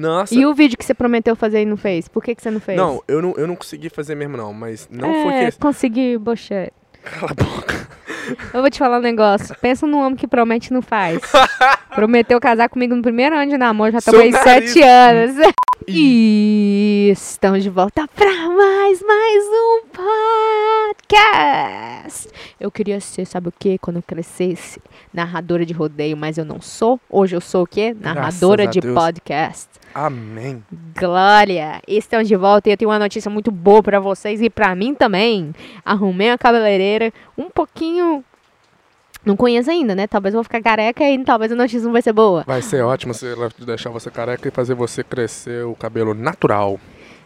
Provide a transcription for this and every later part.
Nossa. E o vídeo que você prometeu fazer e não fez? Por que, que você não fez? Não, eu não, eu não consegui fazer mesmo, não. Mas não é, foi que. consegui, bochete. Cala a boca. Eu vou te falar um negócio. Pensa num homem que promete e não faz. Prometeu casar comigo no primeiro ano de namoro, já estamos aí sete anos. E estamos de volta para mais, mais um podcast. Eu queria ser, sabe o que? Quando eu crescesse, narradora de rodeio, mas eu não sou. Hoje eu sou o quê? Narradora de Deus. podcast. Amém. Glória! Estamos de volta e eu tenho uma notícia muito boa pra vocês e pra mim também. Arrumei uma cabeleireira um pouquinho. Não conheço ainda, né? Talvez eu vou ficar careca e talvez a notícia não vai ser boa. Vai ser ótimo se ela deixar você careca e fazer você crescer o cabelo natural.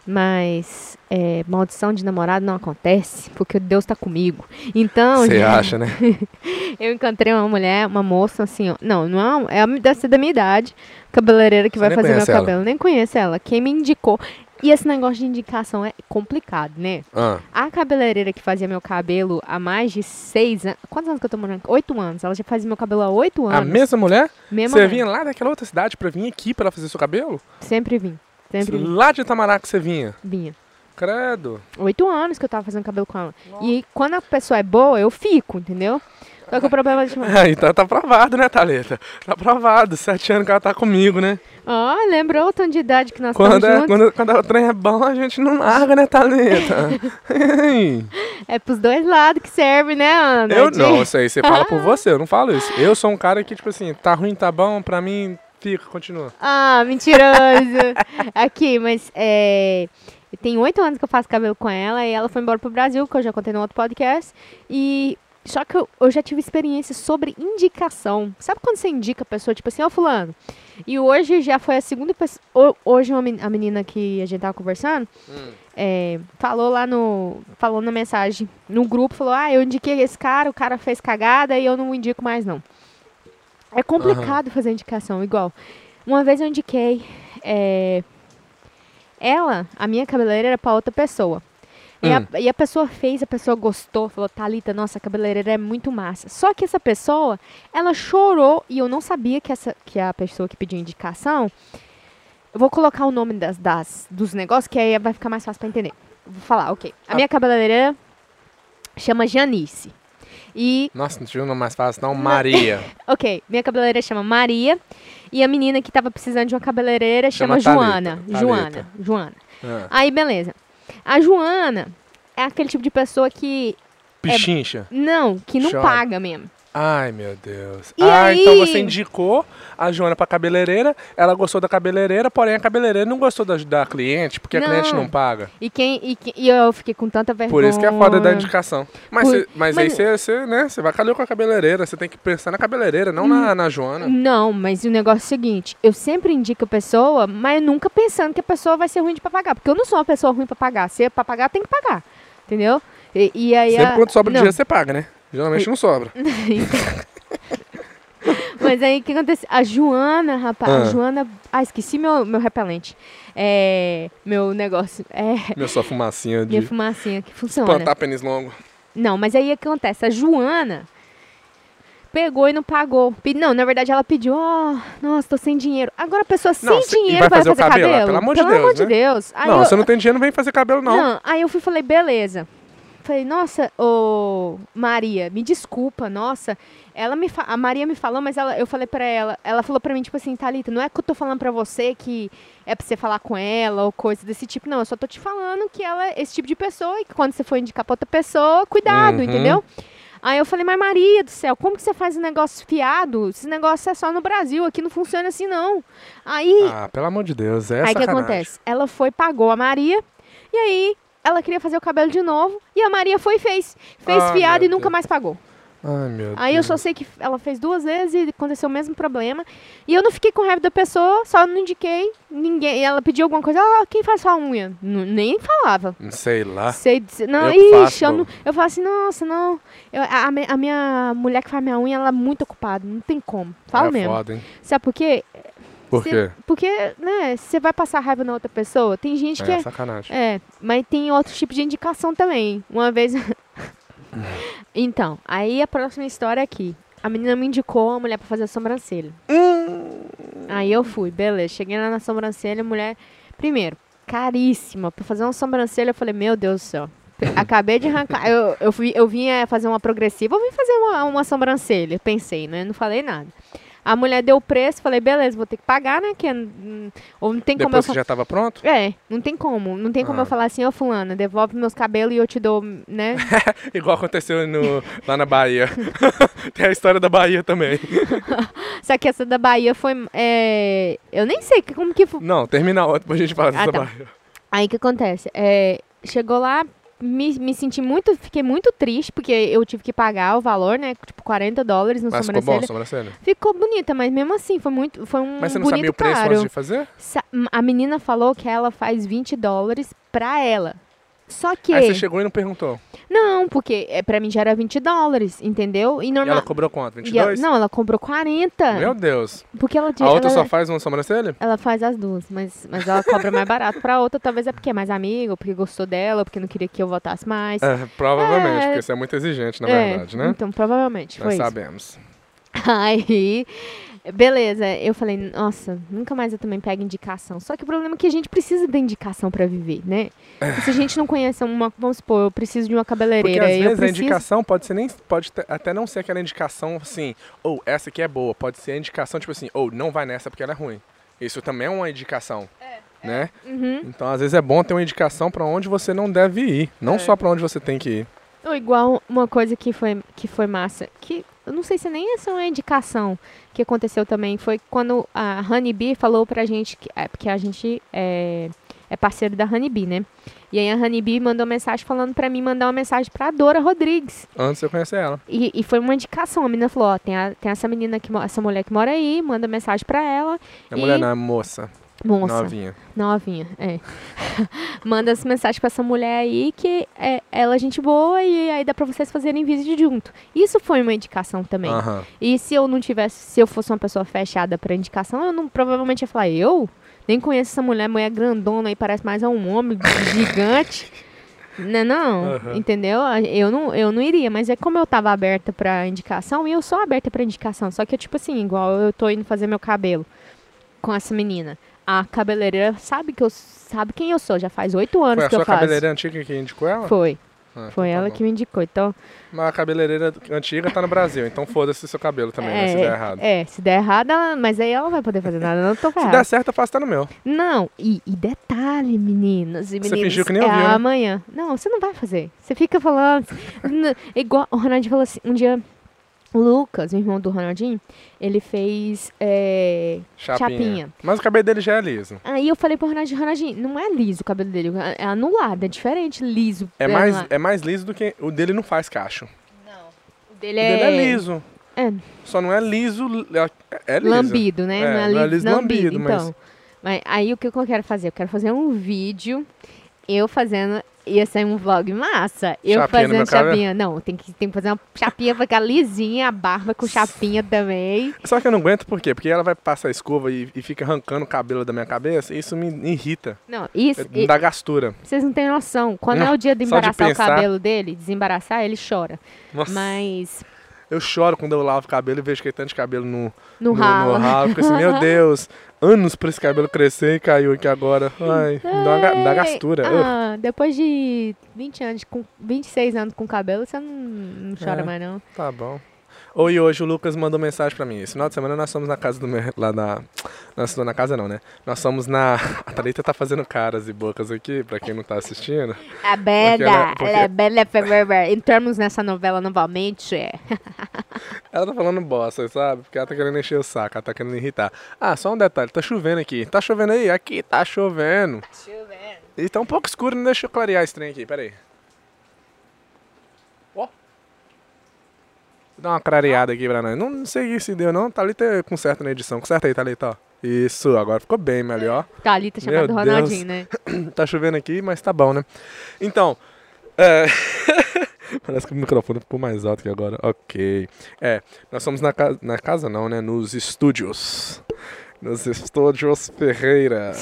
Mas é, maldição de namorado não acontece porque Deus tá comigo. Então, Você acha, né? eu encontrei uma mulher, uma moça assim, ó. Não, não é, uma- é deve ser da minha idade. Cabeleireira que Você vai fazer meu ela? cabelo. Nem conheço ela. Quem me indicou. E esse negócio de indicação é complicado, né? Ah, A cabeleireira que fazia meu cabelo há mais de seis anos. Quantos anos que eu tô morando? Oito anos. Ela já fazia meu cabelo há oito anos. a mesma mulher? Mesma Você mulher. vinha lá daquela outra cidade pra vir aqui pra ela fazer seu cabelo? Sempre vim. Sempre. Lá de Itamará que você vinha? vinha. Credo. Oito anos que eu tava fazendo cabelo com ela. E quando a pessoa é boa, eu fico, entendeu? Só que o problema é de. Ah, então tá provado, né, Thalita? Tá provado. Sete anos que ela tá comigo, né? Ó, lembrou o tanto de idade que nós Quando, é, juntos? quando, quando o trem é bom, a gente não larga, né, Thalita? É pros dois lados que serve, né, Ana? eu De- não, isso aí você fala por você, eu não falo isso. Eu sou um cara que, tipo assim, tá ruim, tá bom, pra mim, fica, continua. Ah, mentiroso. Aqui, mas é. Tem oito anos que eu faço cabelo com ela e ela foi embora pro Brasil, que eu já contei no outro podcast. E. Só que eu, eu já tive experiência sobre indicação. Sabe quando você indica a pessoa, tipo assim, ó, fulano? E hoje já foi a segunda pessoa. Hoje uma a menina que a gente tava conversando é, falou lá no. Falou na mensagem no grupo, falou: Ah, eu indiquei esse cara, o cara fez cagada e eu não indico mais, não. É complicado fazer indicação, igual. Uma vez eu indiquei é, ela, a minha cabeleireira, era pra outra pessoa. E, Hum. a, e a pessoa fez, a pessoa gostou, falou, Thalita, nossa, a cabeleireira é muito massa. Só que essa pessoa, ela chorou e eu não sabia que, essa, que a pessoa que pediu indicação. Eu vou colocar o nome das, das, dos negócios, que aí vai ficar mais fácil pra entender. Vou falar, ok. A Ah. minha cabeleireira chama Janice. E Nossa, não tinha um nome mais fácil, não. Maria. Ok, minha cabeleireira chama Maria e a menina que tava precisando de uma cabeleireira chama, Chama Joana. Thalita, Joana. Joana. Ah. Aí, beleza. A Joana é aquele tipo de pessoa que. Pichincha. Não, que não Chora. paga mesmo. Ai, meu Deus. E ah, aí? então você indicou a Joana pra cabeleireira, ela gostou da cabeleireira, porém a cabeleireira não gostou da, da cliente, porque a cliente Não. não paga. E quem. E, e eu fiquei com tanta vergonha. Por isso que é foda da indicação. Mas, Por- cê- mas, aí mas- você, você, né, você vai calhar com a cabeleireira, você tem que pensar na cabeleireira, não na, na Joana. Não, mas o negócio é o seguinte, eu sempre indico a pessoa, mas nunca pensando que a pessoa vai ser ruim de pra pagar. Porque eu não sou uma pessoa ruim pra pagar. Se é pra pagar, tem que pagar. Entendeu? E, e aí Sempre a- quando sobra não. dinheiro você paga, né? Geralmente não sobra. Mas aí o que acontece? A Joana, rapaz, a Ah. Joana. Ah, esqueci meu, meu repelente. É. Meu negócio. É. Minha sua fumacinha de Minha fumacinha que funciona. plantar pênis longo. Não, mas aí o que acontece? A Joana pegou e não pagou. Não, na verdade ela pediu, ó, nossa, tô sem dinheiro. Agora a pessoa sem Não, dinheiro vai fazer fazer, cabelo? cabelo? Pelo amor de Pelo Deus, amor de né? Deus. Aí não, eu- você não tem dinheiro, não vem fazer cabelo, não. não, aí eu fui e falei, beleza. Falei, nossa, ô Maria, me desculpa, nossa. Ela me a Maria me falou, mas ela, eu falei pra ela, ela falou pra mim, tipo assim, Thalita, não é que eu tô falando pra você que é pra você falar com ela ou coisa desse tipo, não. Eu só tô te falando que ela é esse tipo de pessoa e que quando você for indicar pra outra pessoa, cuidado, Uhum. entendeu? Aí eu falei, mas Maria do céu, como que você faz um negócio fiado? Esse negócio é só no Brasil, aqui não funciona assim, não. Aí Ah, pelo amor de Deus, é Aí o que acontece? Ela foi, pagou a Maria, e aí ela queria fazer o cabelo de novo, e a Maria foi e fez. Fez Ah, fiado e nunca Deus. mais pagou. Ai, meu Aí eu Deus. só sei que ela fez duas vezes e aconteceu o mesmo problema. E eu não fiquei com raiva da pessoa, só não indiquei ninguém. Ela pediu alguma coisa, ah, quem faz sua unha? N- nem falava. Sei lá. Sei não, Eu ixi, faço, eu, não, eu falo assim, nossa, não. Eu- a, a minha mulher que faz minha unha, ela é muito ocupada, não tem como. Fala é mesmo. foda, hein? Sabe por quê? Por Cê- quê? Porque, né, você vai passar raiva na outra pessoa. Tem gente que É, é, sacanagem. é, mas tem outro tipo de indicação também. Uma vez. então, aí a próxima história é aqui. A menina me indicou uma mulher pra fazer a sobrancelha. Aí eu fui, beleza. Cheguei lá na sobrancelha, mulher. Primeiro, caríssima. Pra fazer uma sobrancelha, eu falei, meu Deus do céu. Acabei de arrancar. Eu, eu, fui, eu vinha fazer uma progressiva, eu vim fazer uma, uma sobrancelha. Pensei, né? Não falei nada. A mulher deu o preço, falei, beleza, vou ter que pagar, né? Que, hum, ou não tem como Depois fa- que já tava pronto? É, não tem como. Não tem como Ah. eu falar assim, ô fulana, devolve meus cabelos e eu te dou, né? Igual aconteceu no, lá na Bahia. Tem a história da Bahia também. Só que essa da Bahia foi. é, eu nem sei como que foi. Não, termina a outra pra gente falar dessa tá. Bahia. Aí o que acontece? É, chegou lá, me, me senti muito. Fiquei muito triste, porque eu tive que pagar o valor, né? Tipo, 40 dólares no Mas ficou bom sobrancelha. sobrancelha? Ficou bonita, mas mesmo assim, foi muito. Foi um Mas você não bonito sabia o preço caro. antes de fazer? A menina falou que ela faz 20 dólares pra ela. Só que. Aí você chegou e não perguntou. Não, porque é, pra mim já era 20 dólares, entendeu? E E normal. ela cobrou quanto? e ela- 22? não, ela comprou 40. Meu Deus. Porque ela. A outra ela, só faz uma sobrancelha? ela faz as duas, mas, mas ela cobra mais barato pra outra, talvez é porque é mais amiga, porque gostou dela, porque não queria que eu votasse mais. É, provavelmente, É. porque você é muito exigente, na verdade, né? Então, provavelmente, Nós isso. sabemos. Aí, beleza, eu falei, nossa, nunca mais eu também pego indicação. Só que o problema é que a gente precisa de indicação pra viver, né? Se a gente não conhece uma, vamos supor, eu preciso de uma Porque cabeleireira, às eu vezes a preciso... indicação pode ser nem pode até não ser aquela indicação assim, ou essa aqui é boa, pode ser a indicação tipo assim, ou não vai nessa porque ela é ruim. Isso também é uma indicação, né? Uhum. Então às vezes é bom ter uma indicação pra onde você não deve ir, não É. só pra onde você tem que ir. Ou igual uma coisa que foi, que foi massa, que eu não sei se nem essa é uma indicação que aconteceu também, foi quando a Honeybee falou pra gente, que, é, porque a gente é, é parceiro da Honeybee, né? E aí a Honeybee mandou mensagem falando pra mim mandar uma mensagem pra Dora Rodrigues. Antes eu conhecer ela. E, e foi uma indicação, a menina falou, ó, tem, a- tem essa menina, que, essa mulher que mora aí, manda mensagem pra ela. A E- mulher não é moça, Moça. novinha. Novinha, é. Manda essa mensagem pra essa mulher aí que é, ela é gente boa e aí dá pra vocês fazerem vídeo junto. Isso foi uma indicação também. E se eu não tivesse, se eu fosse uma pessoa fechada pra indicação, eu não provavelmente ia falar, eu? Nem conheço essa mulher, mulher grandona aí, parece mais a um homem gigante. Não, não, Aham. entendeu? Eu não, eu não iria, mas é como eu tava aberta pra indicação, e eu sou aberta pra indicação, só que tipo assim, igual eu tô indo fazer meu cabelo com essa menina. A cabeleireira sabe que eu sabe quem eu sou, já faz oito anos Foi a que eu sua faço. cabeleireira antiga que indicou ela? Foi, Ah, foi então ela tá que me indicou. Então, bom. Mas a cabeleireira antiga tá no Brasil, então foda-se seu cabelo também, né, se der errado. É, se der errado, ela- mas aí ela não vai poder fazer nada, não tô Se ferrada. der certo, eu faço tá no meu. Não, e, e detalhe, meninas e Você meninos. fingiu que nem é ouviu, né? amanhã. Não, você não vai fazer. Você fica falando. igual o Ronaldinho falou assim, um dia. O Lucas, o irmão do Ronaldinho, ele fez. é, Chapinha. Chapinha. Mas o cabelo dele já é liso. Aí eu falei pro Ronaldinho, Ronaldinho, não é liso o cabelo dele, é anulado, é diferente, liso. É mais, anulado. é mais liso do que. O dele não faz cacho. O dele O é, dele é liso. É. Só não é liso. É, é liso. lambido, né? É, não é, não é liso, liso lambido, lambido, mas- então. Mas aí o que eu quero fazer? Eu quero fazer um vídeo, eu fazendo. Ia ser um vlog massa. Eu Chapinha fazendo chapinha. Não, tem que, tem que fazer uma chapinha pra ficar lisinha, a barba com chapinha também. Só que eu não aguento por quê? Porque ela vai passar a escova e, e fica arrancando o cabelo da minha cabeça e isso me irrita. Não, isso. Me e- dá gastura. vocês não têm noção. Quando Não, é o dia de só de embaraçar o pensar. cabelo dele, desembaraçar, ele chora. Nossa. Mas Eu choro quando eu lavo o cabelo e vejo que tem tanto de cabelo no, no, no, ralo. no ralo. Fico assim, meu Deus, anos pra esse cabelo crescer e caiu aqui agora. Ai, me dá, uma dá gastura. Ah, depois de 20 anos, com 26 anos com cabelo, você não, não chora É. mais, não. Tá bom. E hoje o Lucas mandou mensagem pra mim. Esse final de semana nós fomos na casa do meu. Lá na. Nós na casa não, né? Nós fomos na. A Thalita tá fazendo caras e bocas aqui, pra quem não tá assistindo. A bela, ela- porque- ela é bela forever. Entramos nessa novela novamente. é. Ela tá falando bosta, sabe? Porque ela tá querendo encher o saco, ela tá querendo irritar. Ah, só um detalhe, tá chovendo aqui. Tá chovendo aí? Aqui, tá chovendo. E tá um pouco escuro, não deixa eu clarear esse trem aqui, peraí. Dar uma clareada aqui pra nós. Não, não sei se deu não, Thalita conserta na edição. Conserta aí, Thalita, ó. Isso, agora ficou bem melhor. Thalita chamada Meu Ronaldinho, né? tá chovendo aqui, mas tá bom, né? Então, é... Parece que o microfone ficou mais alto que agora. Ok. É, nós somos na casa, na casa não, né? Nos estúdios. Nos estúdios Ferreira.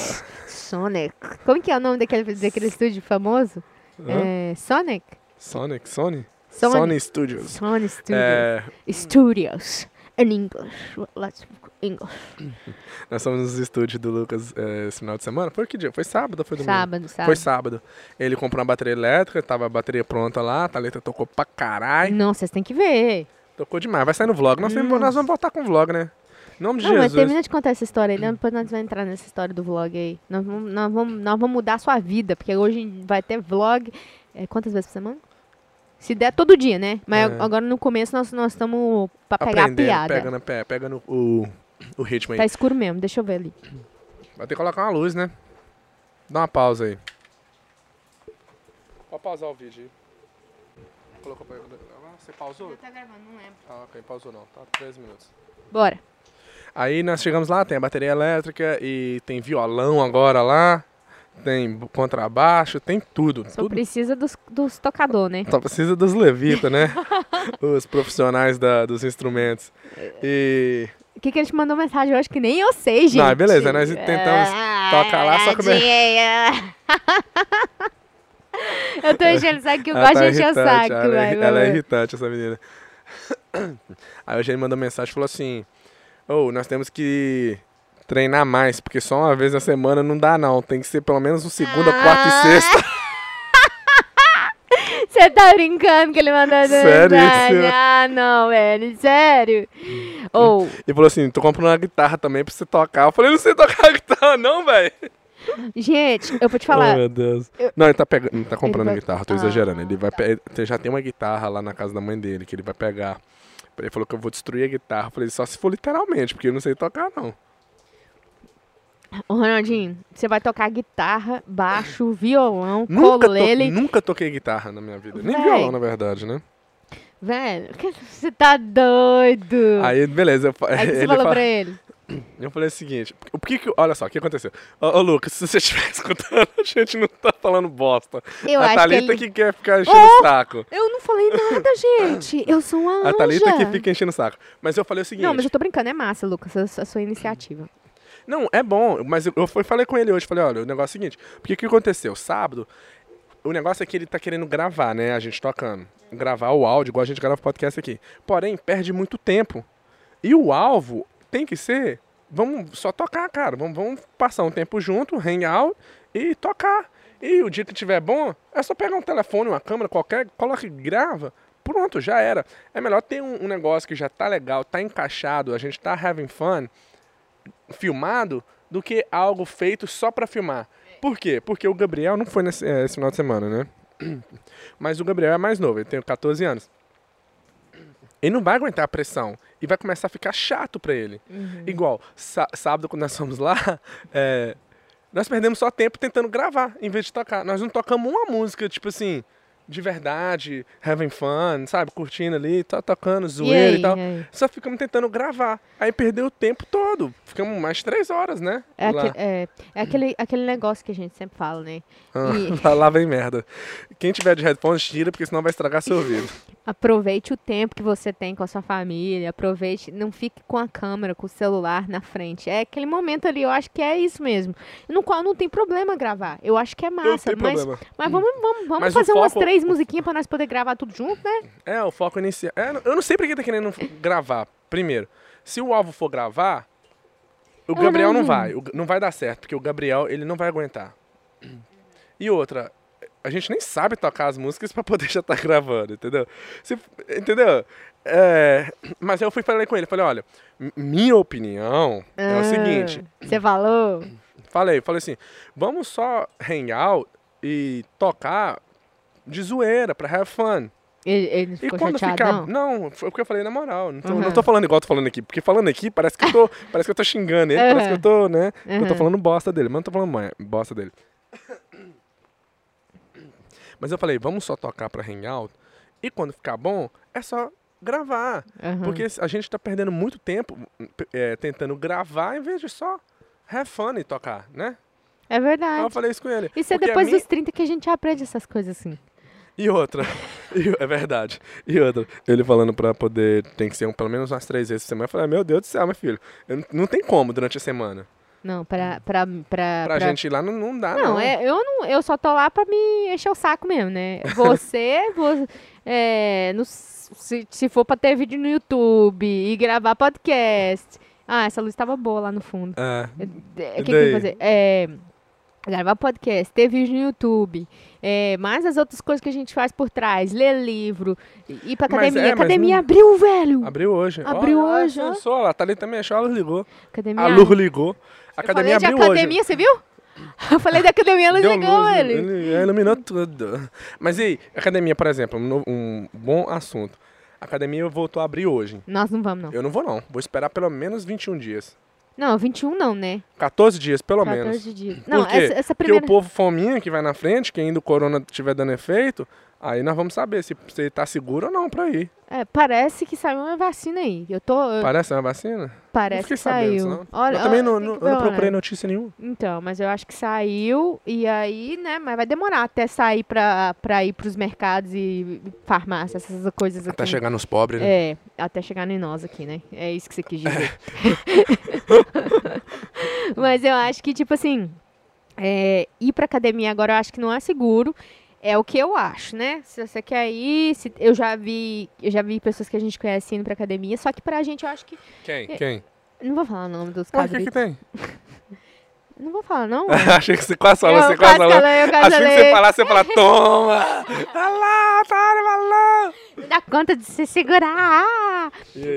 Sonic. Como que é o nome daquele, daquele estúdio famoso? Hã? É, Sonic? Sonic? Sony? Sony. Sony Studios. Sony Studios. É, Studios. in English. Let's English. Nós fomos nos estúdios do Lucas eh, esse final de semana. Foi que dia? Foi sábado foi domingo? Sábado, sábado. Foi sábado. Ele comprou uma bateria elétrica, tava a bateria pronta lá, a Thalita tocou pra caralho. Não, vocês têm que ver. Tocou demais. Vai sair no vlog. Nós, temos- nós vamos voltar com o vlog, né? Nome de Não, mas Jesus. termina de contar essa história aí, né? depois nós vamos entrar nessa história do vlog aí. Nós vamos, nós vamos, nós vamos mudar a sua vida, porque hoje vai ter vlog. é, quantas vezes por semana? Se der todo dia, né? Mas É. agora no começo nós nós estamos pra pegar a piada. Pega, no, pé, pega no, o, o ritmo aí. Tá escuro mesmo, deixa eu ver ali. Vai ter que colocar uma luz, né? Dá uma pausa aí. Pode pausar o vídeo aí. Colocou pra... Ah, Você pausou? tá gravando, não lembro. Ah, ok. Pausou não. Tá 13 minutos. Bora. Aí nós chegamos lá, tem a bateria elétrica e tem violão agora lá. Tem contrabaixo, tem tudo. Só tudo. precisa dos, dos tocador, né? Só precisa dos levitas, né? Os profissionais da, dos instrumentos. E O que, que ele te mandou mensagem hoje que nem eu sei, gente? Não, beleza, nós tentamos tocar lá, só que- eu tô enchendo o saco que eu gosto tá de encher o saco, ela, é, vai, vai, ela é irritante, essa menina. Aí hoje ele mandou mensagem e falou assim: Ô, nós temos que treinar mais, porque só uma vez na semana não dá, não. Tem que ser pelo menos um segunda, quarta e Ah. sexta. Você tá brincando que ele mandou Sério isso? Ah, não, velho, sério. Ou, E falou assim: tô comprando uma guitarra também pra você tocar. Eu falei: não sei tocar guitarra, não, velho. gente, eu vou te Oh, falar. meu Deus. eu- Não, ele tá, pegando, ele tá comprando vai- guitarra, tô Ah, exagerando. Ele vai tá. pe- ele já tem uma guitarra lá na casa da mãe dele, que ele vai pegar. Ele falou que eu vou destruir a guitarra. Eu falei, só se for literalmente, porque eu não sei tocar, não. Ô, Ronaldinho, você vai tocar guitarra, baixo, violão, Nunca, to- colele. nunca toquei guitarra na minha vida. Nem Véi. violão, na verdade, né? Velho, que- você tá doido. Aí, beleza. Eu, Aí que você falou fa- pra ele. eu falei o seguinte: o que que, olha só, o que aconteceu? Ô, ô, Lucas, se você estiver escutando, a gente não tá falando bosta. Eu a acho que Thalita ele... que, quer ficar enchendo Oh! o saco. Eu não falei nada, gente. Eu sou uma A Thalita anja. que fica enchendo o saco. Mas eu falei o seguinte. Não, mas eu tô brincando, é massa, Lucas, a sua iniciativa. Não, é bom, mas eu, falei com ele hoje, falei, olha, o negócio é o seguinte, porque o que aconteceu? Sábado, o negócio é que ele tá querendo gravar, né, a gente tocando. Gravar o áudio, igual a gente grava o podcast aqui. Porém, perde muito tempo. E o alvo tem que ser, vamos só tocar, cara, vamos, vamos passar um tempo junto, hang out e tocar. E o dia que tiver bom, é só pegar um telefone, uma câmera qualquer, coloca e grava. Pronto, já era. É melhor ter um, um negócio que já tá legal, tá encaixado, a gente tá having fun, filmado do que algo feito só pra filmar. Por quê? Porque o Gabriel não foi nesse eh, esse final de semana, né? Mas o Gabriel é mais novo, ele tem 14 anos. Ele não vai aguentar a pressão e vai começar a ficar chato pra ele. Igual, sá- sábado quando nós fomos lá, eh, nós perdemos só tempo tentando gravar, em vez de tocar. Nós não tocamos uma música, tipo assim, de verdade, having fun, sabe? Curtindo ali, tá tocando, zoeira e, aí, tal. e? Só ficamos tentando gravar. Aí perdeu o tempo todo. Ficamos mais três horas, né? É, aquele, é, é aquele, aquele negócio que a gente sempre fala, né? Ah, e- lá vem merda. Quem tiver de headphones, tira, porque senão vai estragar seu ouvido. Aproveite o tempo que você tem com a sua família, aproveite, não fique com a câmera, com o celular na frente. É aquele momento ali, eu acho que é isso mesmo. No qual não tem problema gravar. Eu acho que é Não massa, tem mas, problema. mas vamos, vamos, vamos Mas fazer umas foco- três musiquinhas pra nós poder gravar tudo junto, né? É, o foco inicial. É, eu não sei pra que tá querendo gravar. Primeiro, se o alvo for gravar, o Gabriel não não- vai. não vai dar certo, porque o Gabriel, ele não vai aguentar. E outra, a gente nem sabe tocar as músicas pra poder já estar gravando, entendeu? Se- entendeu? É, mas eu fui falei com ele, falei, olha, minha opinião é o Ah, seguinte, Você falou? Falei, falei assim, vamos só hang out e tocar de zoeira, pra have fun. Ele, ele E quando chateadão? ficar. Não, foi o que eu falei na moral. Não tô, Uhum. não tô falando igual eu tô falando aqui. Porque falando aqui, parece que eu tô, parece que eu tô xingando ele, parece que eu tô, né? que Eu tô Uhum. falando bosta dele, mas não tô falando bosta dele. Mas eu falei, vamos só tocar pra hang out. E quando ficar bom, é só gravar. Uhum. Porque a gente tá perdendo muito tempo é, tentando gravar em vez de só have fun e tocar, né? É Aí verdade. eu falei isso com ele. Isso é depois minha- dos 30 que a gente aprende essas coisas assim. E outra, e- é verdade. E outra, ele falando pra poder, tem que ser um, pelo menos umas três vezes por semana. Eu falei, meu Deus do céu, meu filho, eu não tem como durante a semana. Não, pra. pra, pra, Pra, gente ir lá não, não dá, Não, não. é, eu não, eu só tô lá pra me encher o saco mesmo, né? Você, vo- é, no- se, se for pra ter vídeo no YouTube e gravar podcast. Ah, essa luz tava boa lá no fundo. É. É, O que, que eu fazer? É, gravar podcast, ter vídeo no YouTube, é, mais as outras coisas que a gente faz por trás, ler livro, ir pra Mas academia. é, academia não- abriu, velho! Abriu hoje. Abriu Ó, hoje, ó. Só, tá a luz ligou. Academia. A luz ligou. A academia abriu academia, você viu? Eu falei da academia, ela hoje. ligou, velho. ele iluminou tudo. Mas e aí, academia, por exemplo, um, um bom assunto. A academia voltou a abrir hoje. Nós não vamos, não. Eu não vou, não. Vou esperar pelo menos 21 dias. Não, 21 não, né? 14 dias, pelo 14 menos. dias. Não, quê? essa, essa Porque primeira. o povo fominha que vai na frente, que ainda o corona estiver dando efeito, aí nós vamos saber se você tá seguro ou não pra ir. É, parece que saiu uma vacina aí. Eu tô. eu- Parece uma vacina? parece que sabendo, saiu. senão. Olha, eu também ó, não, não, eu não procurei né? notícia nenhuma. Então, mas eu acho que saiu e aí, né? Mas vai demorar até sair pra, pra ir pros mercados e farmácias, essas coisas aqui. Até chegar nos pobres, né? É, até chegar em nós aqui, né? É isso que você quis dizer. Mas eu acho que, tipo assim, é, ir pra academia agora eu acho que não é seguro. É o que eu acho, né? Se você quer ir, se- eu já vi, eu já vi pessoas que a gente conhece indo pra academia, só que pra gente eu acho que. Quem? Quem? Não vou falar o nome dos Ué, o que, que tem? Não vou falar, não. Achei que você quase falou, você quase falou. Achei que você falar, você fala, toma! Olha lá, para! Não dá conta de se segurar.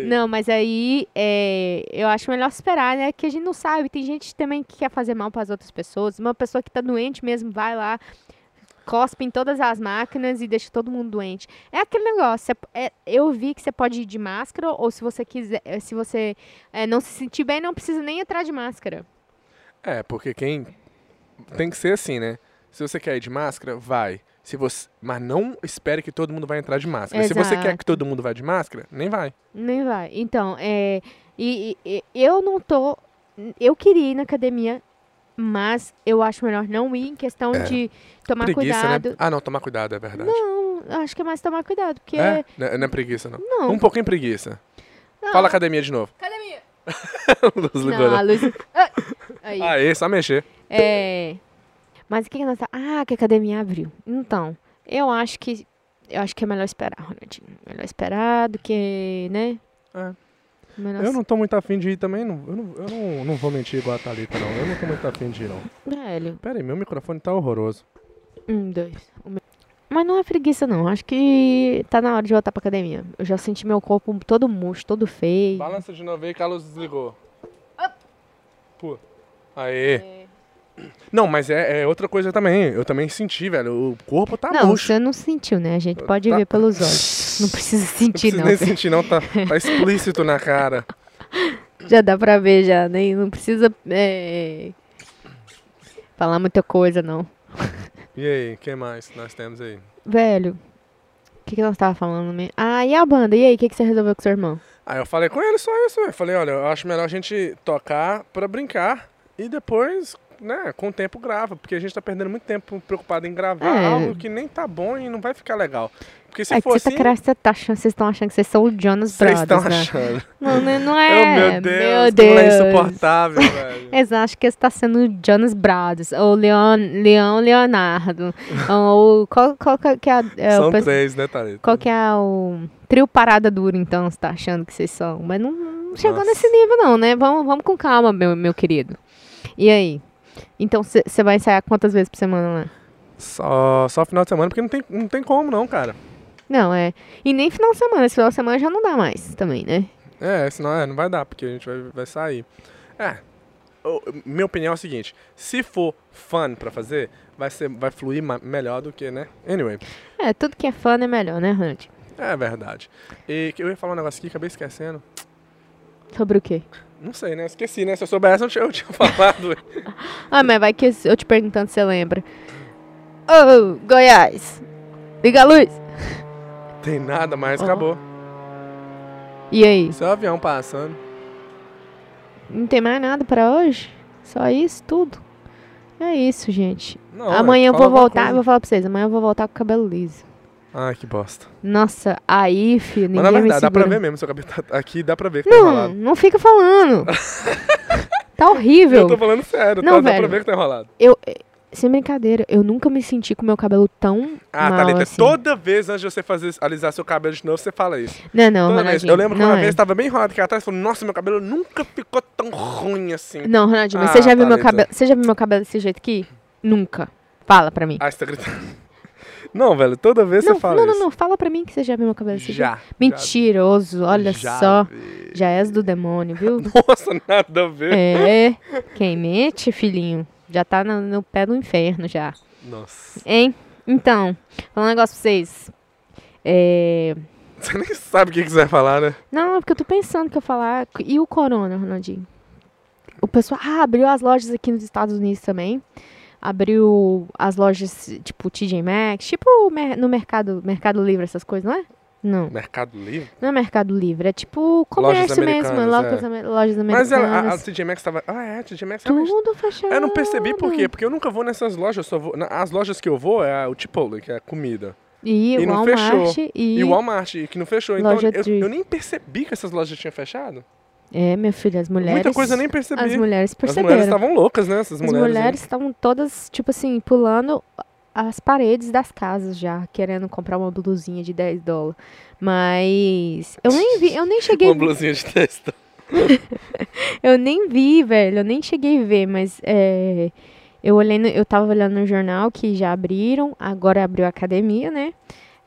Não, mas aí é, eu acho melhor esperar, né? Que a gente não sabe. Tem gente também que quer fazer mal para as outras pessoas. Uma pessoa que tá doente mesmo vai lá, cospe em todas as máquinas e deixa todo mundo doente. É aquele negócio. é- eu vi que você pode ir de máscara ou se você quiser, eh, se você eh, não se sentir bem, não precisa nem entrar de máscara. É, porque quem. Tem que ser assim, né? Se você quer ir de máscara, vai. Se você... Mas não espere que todo mundo vai entrar de máscara. Se você quer Exato. que todo mundo vá de máscara, nem vai. Nem vai. Então, é, e- e eu não tô. Eu queria ir na academia, mas eu acho melhor não ir em questão É. de tomar preguiça, cuidado. né? Ah, não, tomar cuidado, é verdade. Não, acho que é mais tomar cuidado, porque. É? Não é- não é preguiça, não. Não. Um pouquinho preguiça. não. Fala academia de novo. Academia! Luz Não, ligou, a né? luz. Ah, Aí. Aê, só mexer. É. Mas o que, que nós tá. Ah, que a academia abriu. Então, eu acho que. Eu acho que é melhor esperar, Ronaldinho. Melhor esperar do que, né? É. Eu não tô muito afim de ir também, não, eu, não, eu não, não vou mentir igual a Thalita, não. Eu não tô muito afim de ir, não. Velho. Pera aí, meu microfone tá horroroso. Um, dois. meu- Mas não é preguiça, não. Acho que tá na hora de voltar pra academia. Eu já senti meu corpo todo murcho, todo feio. Balança de novo aí que a luz desligou. Pô. Aê. Não, mas é, é outra coisa também. Eu também senti, velho. O corpo tá não, murcho. você não sentiu, né? A gente pode Tá- ver pelos olhos. Não precisa Não sentir, precisa não. nem sentir, não. Tá, tá explícito na cara. Já dá pra ver, já. Nem, não precisa é, falar muita coisa, não. E aí, o que mais nós temos aí? Velho, o que, que nós tava falando mesmo? Ah, e a banda? E aí, o que, que você resolveu com seu irmão? Aí eu falei com ele só isso, velho. Falei, olha, eu acho melhor a gente tocar pra brincar e depois, né, com o tempo grava, porque a gente tá perdendo muito tempo preocupado em gravar É. algo que nem tá bom e não vai ficar legal. Porque se é que for você assim, tá, você tá achando, vocês estão achando que vocês são o Jonas vocês Brothers, estão né? achando. Não, não, não Oh, é. meu Deus, meu Deus. insuportável, velho. Eles acham que você tá sendo o Jonas Brothers, ou Leon, Leon Leonardo, ou qual, qual que é, a, é São o, pe- três, né, Thalita? qual que é o trio Parada Dura, então, você tá achando que vocês são. Mas não, não chegou Nossa. nesse nível não, né? Vamos, vamos com calma, meu, meu querido. E aí? Então, você vai ensaiar quantas vezes por semana lá? Só, só final de semana, porque não tem, não tem como não, cara. Não, é. E nem final de semana. Esse final de semana já não dá mais também, né? É, senão é, não vai dar, porque a gente vai, vai sair. É, o- minha opinião é o seguinte, se for fun pra fazer, vai, ser, vai fluir melhor do que, né? Anyway, É, tudo que é fã é melhor, né, Hunt? é verdade. E eu ia falar um negócio aqui, acabei esquecendo. Sobre o quê? Não sei, né? Esqueci, né? Se eu soubesse, eu tinha, eu tinha falado. Ah, mas vai que eu te perguntando se você lembra. Ô, Goiás! Liga a luz! tem nada mais, Ó. acabou. E aí? Só avião passando. Não tem mais nada pra hoje? Só isso, tudo? É isso, gente. Não, amanhã eu vou voltar, eu vou falar pra vocês, amanhã eu vou voltar com o cabelo liso. Ai, que bosta. Nossa, aí, filho, ninguém Mas na verdade, dá pra ver mesmo, seu cabelo tá aqui, dá pra ver que tá Não, enrolado. não fica falando. Tá horrível. Eu tô falando sério, Não, tá, dá pra velho. ver que tá enrolado. Eu, eh, sem brincadeira, eu nunca me senti com meu cabelo tão Ah, mal Thalita, assim. toda vez antes de você fazer, alisar seu cabelo de novo, você fala isso. Não, não, Toda vez. Ronaldinho. Eu lembro que não uma é. vez tava bem enrolado aqui atrás e falou, nossa, meu cabelo nunca ficou tão ruim assim. Não, Ronaldinho, mas Ah, você já viu meu Thalita. cabelo? Você já viu meu cabelo desse jeito aqui? Nunca. Fala pra mim. Ah, você tá gritando. Não, velho, toda vez não, você fala não, não, isso. não, fala pra mim que você já viu meu cabelo jeito. Já. Mentiroso, olha já só. vi. Já és do demônio, viu? Nossa, nada a ver. É. Quem mente, filhinho, já tá no, no pé do inferno já. Nossa. Hein? Então, falar um negócio pra vocês. É. Você nem sabe o que que você vai falar, né? Não, é porque eu tô pensando que eu falar. E o Corona, Ronaldinho? O pessoal. Ah, abriu as lojas aqui nos Estados Unidos também. Abriu as lojas tipo TJ Maxx, tipo no mercado, mercado Livre, essas coisas, não é? Não, Mercado Livre. não é Mercado Livre, é tipo comércio mesmo, americanas, lojas, é. lojas Mas ela, a, a americanas. TJ Maxx tava... Ah, é, a TJ Maxx realmente... Tudo fechado. Eu não percebi por quê, porque eu nunca vou nessas lojas, eu só vou... na- As lojas que eu vou é o Chipotle, que é a comida. E, E o não Walmart fechou. e... E o Walmart, que não fechou. Então Loja eu, Tree. eu nem percebi que essas lojas tinham fechado. É, meu filho, as mulheres... Muita coisa eu nem percebi. As mulheres As perceberam. mulheres estavam loucas, né? Essas As mulheres. né? mulheres estavam todas, tipo assim, pulando as paredes das casas já, querendo comprar uma blusinha de 10 dólares. Mas eu nem vi, eu nem cheguei, Uma blusinha de testa. eu nem vi, velho, eu nem cheguei a ver, mas é, eu olhei, no- eu tava olhando no jornal que já abriram, agora abriu a academia, né?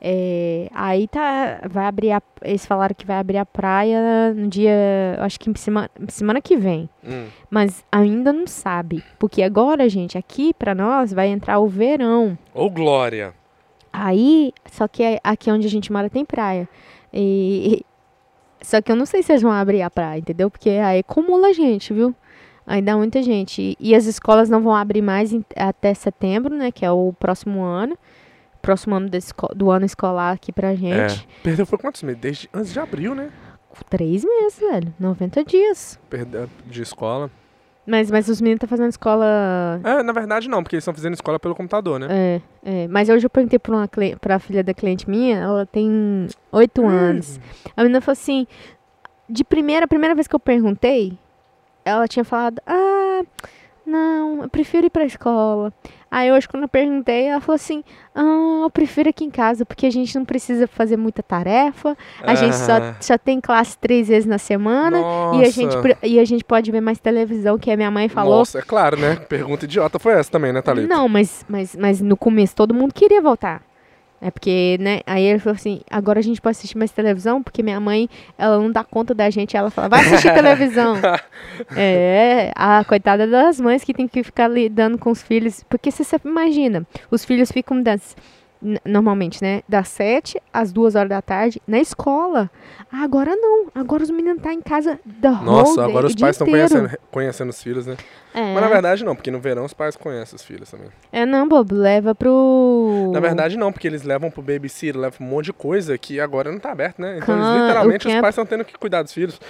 É, aí tá, vai abrir a, eles falaram que vai abrir a praia no dia, acho que em semana, semana que vem. Hum. Mas ainda não sabe. Porque agora, gente, aqui pra nós vai entrar o verão. Ô, Glória. Aí, só que é- aqui onde a gente mora tem praia. E. Só que eu não sei se eles vão abrir a praia, entendeu? Porque aí acumula gente, viu? Dá muita gente. E, as escolas não vão abrir mais até setembro, né? Que é o próximo ano. Próximo ano do ano escolar aqui pra gente. É. Perdeu foi quantos meses? Desde antes de abril, né? Três meses, velho. 90 dias. Perdeu de escola. Mas, mas os meninos estão fazendo escola É, na verdade não, porque eles estão fazendo escola pelo computador, né? É, é. Mas hoje eu perguntei pra, uma cli- pra filha da cliente minha, ela tem oito anos. A menina falou assim, de primeira, a primeira vez que eu perguntei, ela tinha falado, ah, não, eu prefiro ir pra escola. Aí hoje quando eu perguntei, ela falou assim, ah, eu prefiro aqui em casa, porque a gente não precisa fazer muita tarefa, a gente só, só tem classe três vezes na semana. E a, gente, e a gente pode ver mais televisão, que a minha mãe falou. Nossa, é claro, né? Pergunta idiota foi essa também, né, Thalita? Não, mas, mas, mas no começo todo mundo queria voltar. É porque, né? Aí ele falou assim: agora a gente pode assistir mais televisão, porque minha mãe, ela não dá conta da gente. Ela fala: vai assistir televisão. é, a coitada das mães que tem que ficar lidando com os filhos. Porque você sempre imagina: os filhos ficam das. Normalmente, né? Das sete às duas horas da tarde na escola. Ah, agora não. Agora os meninos estão em casa da Nossa, agora os pais estão conhecendo, conhecendo os filhos, né? É. Mas na verdade não, porque no verão os pais conhecem os filhos também. É, não, bobo. Leva pro. Na verdade não, porque eles levam pro babysitter, levam um monte de coisa que agora não tá aberto, né? Então Can- eles, literalmente os camp- pais estão tendo que cuidar dos filhos.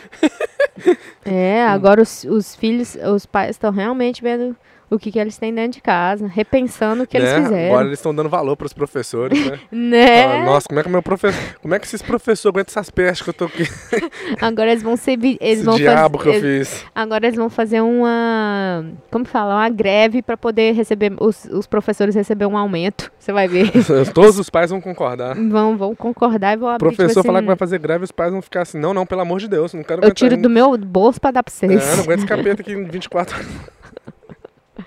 É, agora os, os filhos, os pais estão realmente vendo o que, que eles têm dentro de casa, repensando o que né? eles fizeram. Agora eles estão dando valor pros professores, né? Né? Fala, Nossa, como é que meu professor. Como é que esses professores aguentam essas pestes que eu tô aqui? Agora eles vão ser. Eles Esse vão diabo fazer, que eu fiz. Agora eles vão fazer uma. Como fala? Uma greve para poder receber. Os, os professores receber um aumento. Você vai ver. Todos os pais vão concordar. vão, vão concordar e vão O abrir. professor tipo falar assim, que vai fazer greve, os pais vão ficar assim, não, não, pelo amor de Deus, não quero Eu tiro do meu bolso para dar pra vocês. É, não aguento esse capeta aqui em 24 horas.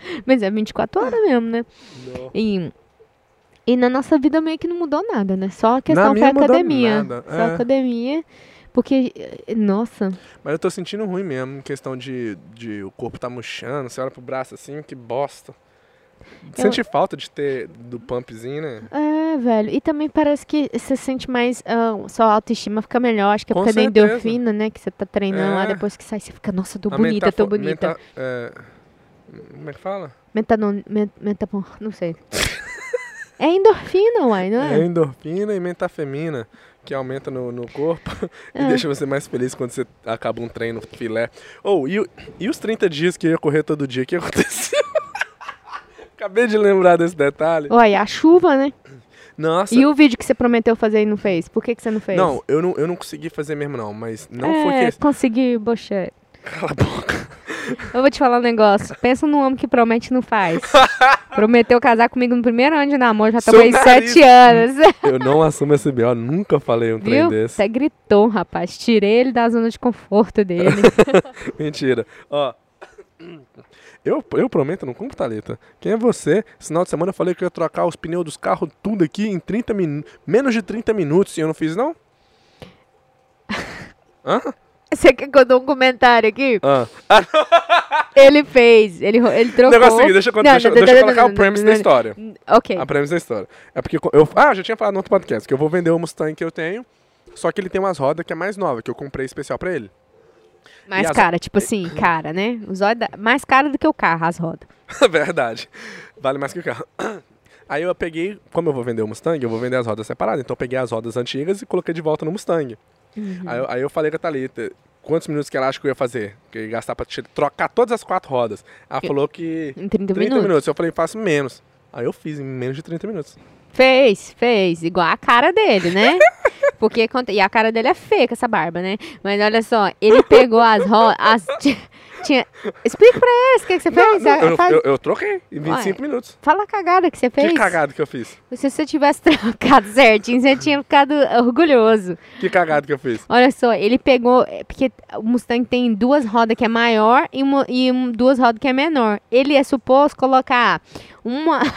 Mas é 24 horas mesmo, né? Não. E, e na nossa vida meio que não mudou nada, né? Só a questão foi a academia. Só é. academia. Porque, nossa, Mas eu tô sentindo ruim mesmo, questão de, de o corpo tá murchando, você olha pro braço assim, que bosta. Sente falta de ter do pumpzinho, né? é, velho. E também parece que você sente mais. ah, sua autoestima fica melhor. Acho que é porque da certeza. endorfina, né? Que você tá treinando lá, É. depois que sai, você fica, nossa, tô A bonita, tô bonita. é, como é que fala? Metanon, met, metapon, não sei. é endorfina, uai, não É é? endorfina e metafemina, que aumenta no, no corpo e É. deixa você mais feliz quando você acaba um treino filé. Ou, e, o- e os 30 dias que eu ia correr todo dia, o que aconteceu? Acabei de lembrar desse detalhe. Uai, a chuva, né? Nossa, E o vídeo que você prometeu fazer e não fez? Por que, que você não fez? não, eu não, eu não consegui fazer mesmo não, mas não é, foi que... consegui, bochete. Cala a boca. Eu vou te falar um negócio. Pensa num homem que promete e não faz. Prometeu casar comigo no primeiro ano de namoro, já aí nariz. sete anos. Eu não assumo esse B.O., nunca falei um trem Viu? desse. Até gritou, rapaz. Tirei ele da zona de conforto dele. Mentira. Ó. Eu, eu prometo, não compro taleta. Quem é você? Esse final de semana eu falei que eu ia trocar os pneus dos carros tudo aqui em 30 minutos. Menos de 30 minutos e eu não fiz, não? Hã? Você quer que eu dou um comentário aqui? Ah. Ele fez. Ele, ele trocou. Negócio seguinte, deixa eu, Não, deixa, não, deixa eu colocar o premise da história. Ok. A premise da história. É porque eu. Ah, já tinha falado no outro podcast que eu vou vender o Mustang que eu tenho. Só que ele tem umas rodas que é mais nova, que eu comprei especial pra ele. Mais as- cara, tipo assim, cara, né? Os da- mais cara do que o carro, as rodas. Verdade. Vale mais que o carro. Aí eu peguei, como eu vou vender o Mustang, eu vou vender as rodas separadas. Então eu peguei as rodas antigas e coloquei de volta no Mustang. Uhum. Aí, eu- aí eu falei com a Thalita, quantos minutos que ela acha que eu ia fazer? Que eu ia gastar pra trocar todas as quatro rodas. Ela Eu- falou que Em 30, 30 minutos. minutos. Eu falei, faço menos. Aí eu fiz em menos de 30 minutos. Fez, fez. Igual a cara dele, né? Porque, e a cara dele é feia com essa barba, né? Mas olha só, ele pegou as rodas. Tinha... Explica pra eles o que, que você fez. Não, eu, Faz- eu- eu troquei em 25 minutos. Fala a cagada que você fez. Que cagada que eu fiz? Se você tivesse trocado certinho, você tinha ficado orgulhoso. Que cagada que eu fiz? Olha só, ele pegou. é, Porque o Mustang tem duas rodas que é maior e, uma, e duas rodas que é menor. Ele é suposto colocar uma.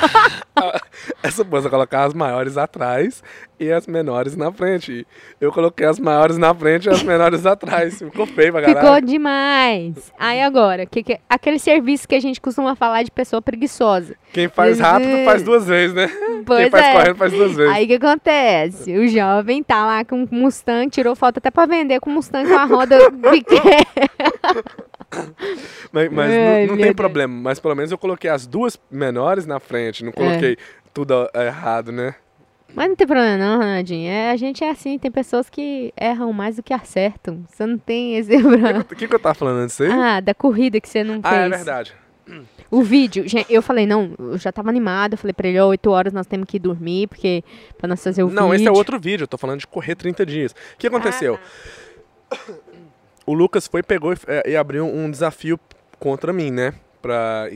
Suposto eu colocar as maiores atrás e as menores na frente. Eu coloquei as maiores na frente e as menores atrás. Ficou feio pra Ficou caralho. demais. Aí agora, que que- aquele serviço que a gente costuma falar de pessoa preguiçosa. Quem faz rápido faz duas vezes, né? Pois Quem faz é. correndo faz duas vezes. Aí o que acontece? O jovem tá lá com um Mustang, tirou foto até pra vender com o Mustang com a roda pequena. Mas, mas Ai, não, não tem problema. Mas pelo menos eu coloquei as duas menores na frente. Não coloquei tudo errado, né? Mas não tem problema não, Ronaldinho. É, a gente é assim, tem pessoas que erram mais do que acertam. Você não tem exemplo. O que, que eu tava falando antes aí? Ah, da corrida que você não fez. Ah, é verdade. O vídeo, gente, eu falei, não, eu já tava animada, eu falei pra ele, ó, 8 horas nós temos que ir dormir, porque pra nós fazer o Não, vídeo. esse é outro vídeo. Eu tô falando de correr 30 dias. O que aconteceu? Ah, O Lucas foi, pegou e, é, e abriu um desafio contra mim, né? Pra,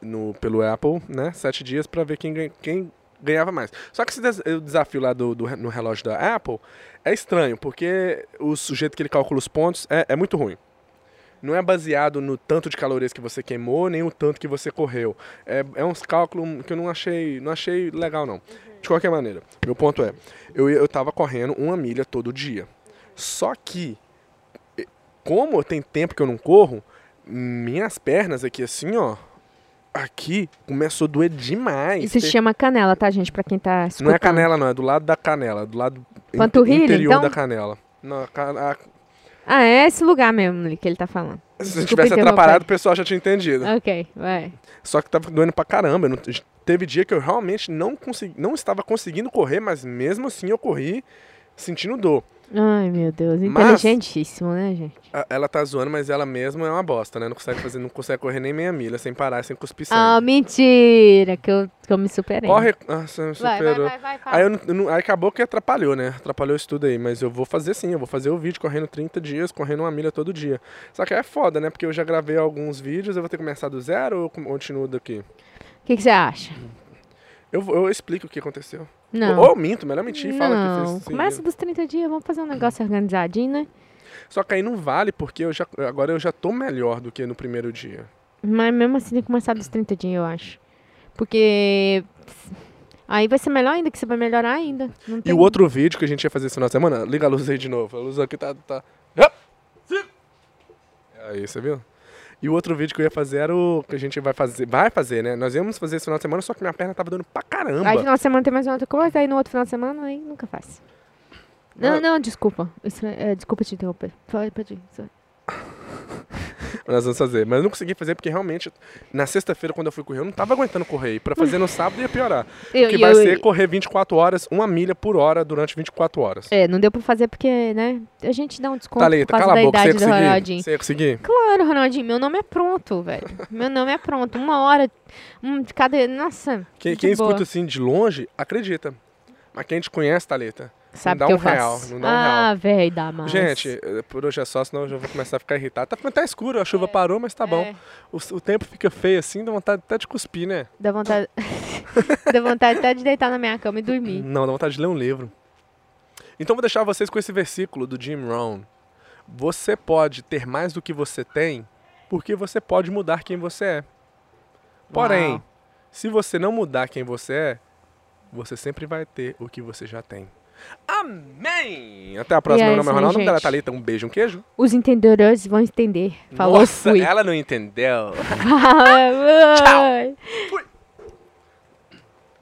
no, pelo Apple, né? Sete dias pra ver quem, quem ganhava mais. Só que esse o desafio lá do, do no relógio da Apple é estranho, porque o sujeito que ele calcula os pontos é, é muito ruim. Não é baseado no tanto de calorias que você queimou, nem o tanto que você correu. É, é uns cálculos que eu não achei, não achei legal, não. De qualquer maneira, meu ponto é, eu, eu tava correndo uma milha todo dia. Só que, como tem tempo que eu não corro, minhas pernas aqui assim, ó, aqui começou a doer demais. Isso se chama canela, tá, gente? Pra quem tá escutando. Não é canela, não, é do lado da canela, do lado Panturrilha, interior então? da canela. Não, a a- Ah, é esse lugar mesmo que ele tá falando. se Desculpa tivesse atrapalhado, o pessoal já tinha entendido. Ok, vai. Só que tava doendo pra caramba. não- teve dia que eu realmente não, consegui, não estava conseguindo correr, mas mesmo assim eu corri sentindo dor. Ai, meu Deus. Mas- Inteligentíssimo, né, gente? A- Ela tá zoando, mas ela mesma é uma bosta, né? Não consegue fazer, não consegue correr nem meia milha sem parar, sem cuspir Ah, sangue. mentira, que eu, que eu me superei. Corre. Ah, você me Vai, vai, superou. vai, vai, Aí, eu aí acabou que atrapalhou, né? Atrapalhou o estudo aí. Mas eu vou fazer sim, eu vou fazer o vídeo correndo 30 dias, correndo uma milha todo dia. Só que é foda, né? Porque eu já gravei alguns vídeos, eu vou ter que começar do zero ou eu continuo daqui? O que você acha? Eu, eu explico o que aconteceu. Não. Ou, ou minto, melhor mentir e fala que fez começa dos 30 dias, vamos fazer um negócio organizadinho, né? Só que aí não vale, porque eu já, agora eu já tô melhor do que no primeiro dia. Mas mesmo assim tem que começar dos 30 dias, eu acho. Porque aí vai ser melhor ainda, que você vai melhorar ainda. Não E tem- o outro vídeo que a gente ia fazer esse final de semana, liga a luz aí de novo. A luz aqui tá. tá... Aí, você viu? E o outro vídeo que eu ia fazer era o que a gente vai fazer. Vai fazer, né? Nós íamos fazer esse final de semana, só que minha perna tava dando pra caramba. Aí final de semana tem mais uma outra coisa, aí no outro final de semana aí nunca faz. Não, Ah. não, desculpa. Isso é- é, desculpa te interromper. Pode, pode ir. Só- Nós vamos fazer. Mas eu não consegui fazer porque realmente, na sexta-feira, quando eu fui correr, eu não tava aguentando correr. E pra fazer no sábado ia piorar. Eu- que eu- vai ser correr 24 horas, uma milha por hora durante 24 horas. É, não deu pra fazer porque, né? A gente dá um desconto Thalita, por causa cala da a boca, idade do? Ronaldinho. Você ia conseguir? Claro, Ronaldinho, meu nome é pronto, velho. meu nome é pronto. Uma hora um de cada. Nossa. Quem, quem escuta assim de longe, acredita. Mas quem te conhece, Thalita, Sabe dá que um eu faço. real, não dá um ah, velho, dá mais. Gente, eh, por hoje é só, senão eu já vou começar a ficar irritado. Tá, tá escuro, a chuva parou, mas tá bom. É, O, o tempo fica feio assim, dá vontade até de cuspir, né? dá vontade. dá vontade até de deitar na minha cama e dormir. Não, dá vontade de ler um livro. Então vou deixar vocês com esse versículo do Jim Rohn. Você pode ter mais do que você tem, porque você pode mudar quem você é. Porém, Uau. se você não mudar quem você é, você sempre vai ter o que você já tem. Amém! Até a próxima. É Meu nome é Ronaldo, nome dela é gente. Thalita. Um beijo, um queijo. Os entendedores vão entender. Falou, Nossa, fui. ela não entendeu. Tchau. Fui.